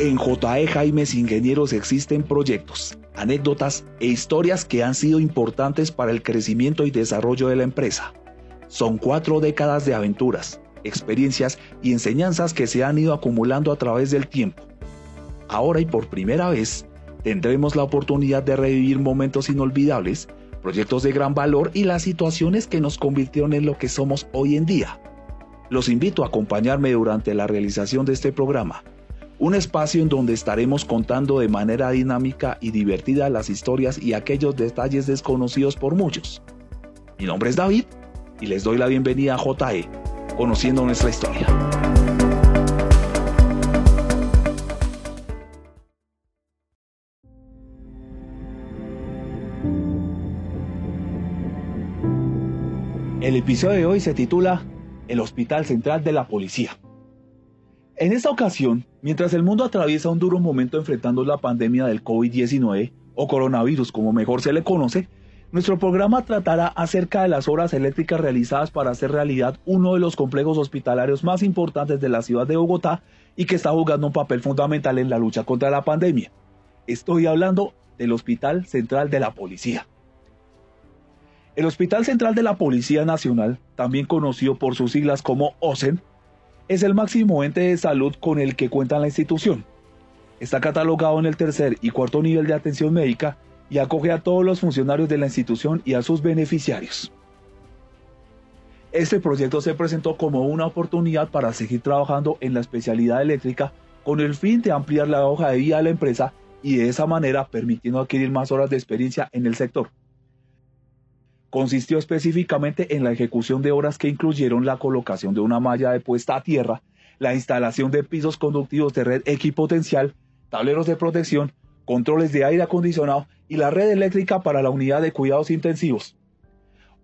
En JE Jaimes Ingenieros existen proyectos, anécdotas e historias que han sido importantes para el crecimiento y desarrollo de la empresa. Son cuatro décadas de aventuras, experiencias y enseñanzas que se han ido acumulando a través del tiempo. Ahora y por primera vez, tendremos la oportunidad de revivir momentos inolvidables, proyectos de gran valor y las situaciones que nos convirtieron en lo que somos hoy en día. Los invito a acompañarme durante la realización de este programa un espacio en donde estaremos contando de manera dinámica y divertida las historias y aquellos detalles desconocidos por muchos. Mi nombre es David y les doy la bienvenida a JE, conociendo nuestra historia. El episodio de hoy se titula El Hospital Central de la Policía. En esta ocasión, mientras el mundo atraviesa un duro momento enfrentando la pandemia del COVID-19, o coronavirus como mejor se le conoce, nuestro programa tratará acerca de las obras eléctricas realizadas para hacer realidad uno de los complejos hospitalarios más importantes de la ciudad de Bogotá y que está jugando un papel fundamental en la lucha contra la pandemia. Estoy hablando del Hospital Central de la Policía. El Hospital Central de la Policía Nacional, también conocido por sus siglas como OSEN, es el máximo ente de salud con el que cuenta la institución. Está catalogado en el tercer y cuarto nivel de atención médica y acoge a todos los funcionarios de la institución y a sus beneficiarios. Este proyecto se presentó como una oportunidad para seguir trabajando en la especialidad eléctrica con el fin de ampliar la hoja de vida de la empresa y de esa manera permitiendo adquirir más horas de experiencia en el sector consistió específicamente en la ejecución de obras que incluyeron la colocación de una malla de puesta a tierra, la instalación de pisos conductivos de red equipotencial, tableros de protección, controles de aire acondicionado y la red eléctrica para la unidad de cuidados intensivos.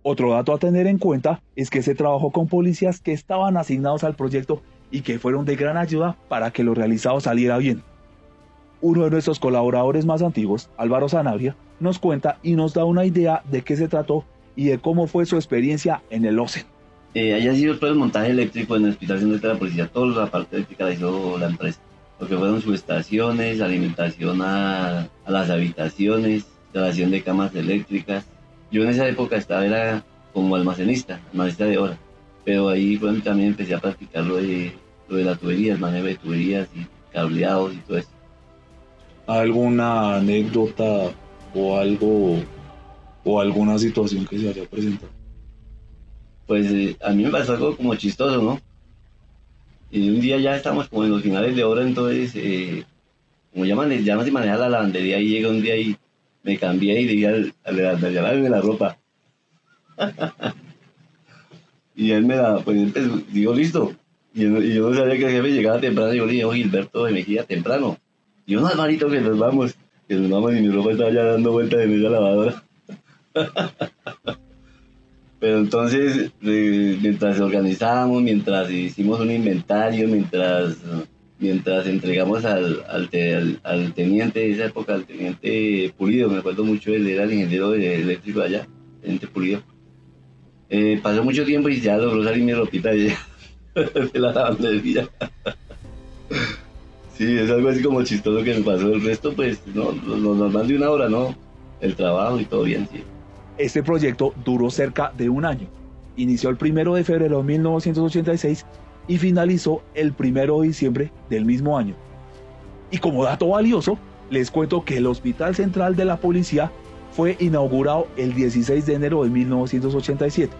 Otro dato a tener en cuenta es que se trabajó con policías que estaban asignados al proyecto y que fueron de gran ayuda para que lo realizado saliera bien. Uno de nuestros colaboradores más antiguos, Álvaro Sanabria, nos cuenta y nos da una idea de qué se trató y de cómo fue su experiencia en el OCEN. Eh, haya sido todo el montaje eléctrico en el Hospital Central de la Policía, toda la parte eléctrica la hizo la empresa. Lo que fueron subestaciones, alimentación a, las habitaciones, instalación de camas eléctricas. Yo en esa época estaba era como almacenista, almacenista de hora. Pero ahí fue también empecé a practicar lo de, lo de la tubería, el manejo de tuberías y cableados y todo eso. ¿Alguna anécdota o algo o alguna situación que se haya presentado? Pues eh, a mí me pasó algo como chistoso, ¿no? Y un día ya estamos como en los finales de hora, entonces, eh, como ya, ya no se maneja la lavandería, y llega un día y me cambié y dije al, al, de la ropa. y él me la, pues digo, listo. Y yo, no sabía que el jefe llegaba temprano, y yo le dije, oh, Gilberto de Mejía, temprano. Y yo, no, hermanito, que nos vamos. Que nos vamos y mi ropa estaba ya dando vueltas en esa lavadora. Pero entonces, mientras organizábamos, mientras hicimos un inventario, mientras, mientras entregamos al, al, teniente de esa época, al teniente Pulido, me acuerdo mucho, él era el ingeniero eléctrico allá, teniente Pulido. Eh, pasó mucho tiempo y ya logró salir mi ropita de, de la lavandería. sí, es algo así como chistoso que me pasó. El resto, pues, no, lo normal de una hora, ¿no? El trabajo y todo bien, sí. Este proyecto duró cerca de un año. Inició el 1 de febrero de 1986 y finalizó el 1 de diciembre del mismo año. Y como dato valioso, les cuento que el Hospital Central de la Policía fue inaugurado el 16 de enero de 1987.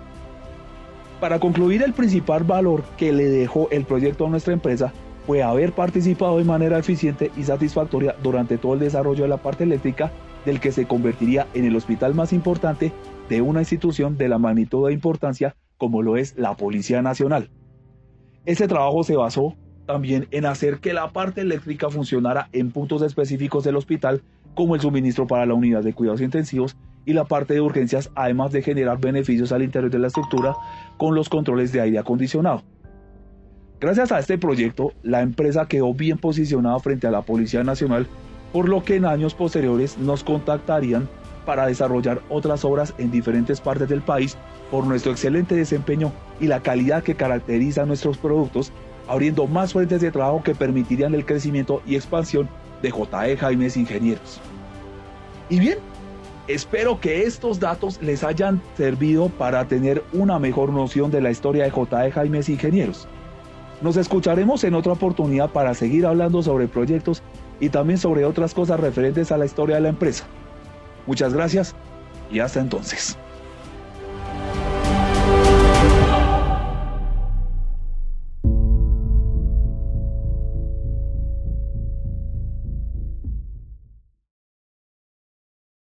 Para concluir, el principal valor que le dejó el proyecto a nuestra empresa fue haber participado de manera eficiente y satisfactoria durante todo el desarrollo de la parte eléctrica del que se convertiría en el hospital más importante de una institución de la magnitud e importancia como lo es la Policía Nacional. Ese trabajo se basó también en hacer que la parte eléctrica funcionara en puntos específicos del hospital, como el suministro para la unidad de cuidados intensivos y la parte de urgencias, además de generar beneficios al interior de la estructura con los controles de aire acondicionado. Gracias a este proyecto, la empresa quedó bien posicionada frente a la Policía Nacional por lo que en años posteriores nos contactarían para desarrollar otras obras en diferentes partes del país por nuestro excelente desempeño y la calidad que caracteriza nuestros productos, abriendo más fuentes de trabajo que permitirían el crecimiento y expansión de JE Jaimes Ingenieros. Y bien, espero que estos datos les hayan servido para tener una mejor noción de la historia de JE Jaimes Ingenieros. Nos escucharemos en otra oportunidad para seguir hablando sobre proyectos y también sobre otras cosas referentes a la historia de la empresa. Muchas gracias y hasta entonces.